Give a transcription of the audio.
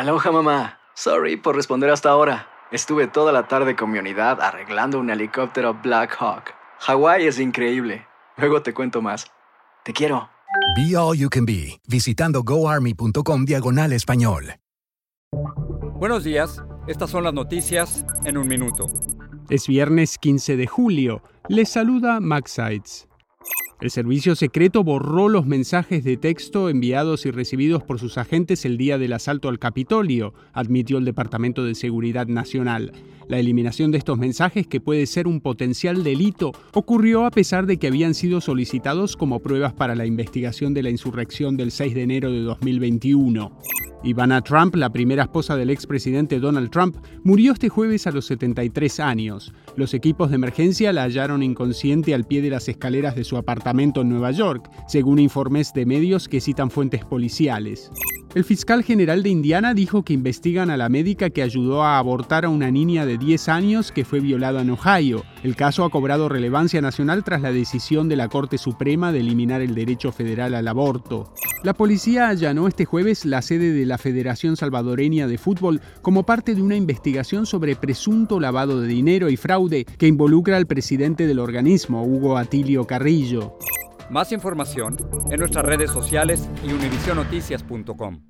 Aloha mamá. Sorry por responder hasta ahora. Estuve toda la tarde con mi unidad arreglando un helicóptero Black Hawk. Hawái es increíble. Luego te cuento más. Te quiero. Be All You Can Be, visitando goarmy.com diagonal español. Buenos días, estas son las noticias en un minuto. Es viernes 15 de julio. Les saluda Max Sides. El servicio secreto borró los mensajes de texto enviados y recibidos por sus agentes el día del asalto al Capitolio, admitió el Departamento de Seguridad Nacional. La eliminación de estos mensajes, que puede ser un potencial delito, ocurrió a pesar de que habían sido solicitados como pruebas para la investigación de la insurrección del 6 de enero de 2021. Ivana Trump, la primera esposa del expresidente Donald Trump, murió este jueves a los 73 años. Los equipos de emergencia la hallaron inconsciente al pie de las escaleras de su apartamento en Nueva York, según informes de medios que citan fuentes policiales. El fiscal general de Indiana dijo que investigan a la médica que ayudó a abortar a una niña de 10 años que fue violada en Ohio. El caso ha cobrado relevancia nacional tras la decisión de la Corte Suprema de eliminar el derecho federal al aborto. La policía allanó este jueves la sede de la Federación Salvadoreña de Fútbol como parte de una investigación sobre presunto lavado de dinero y fraude que involucra al presidente del organismo, Hugo Atilio Carrillo. Más información en nuestras redes sociales y univisionoticias.com.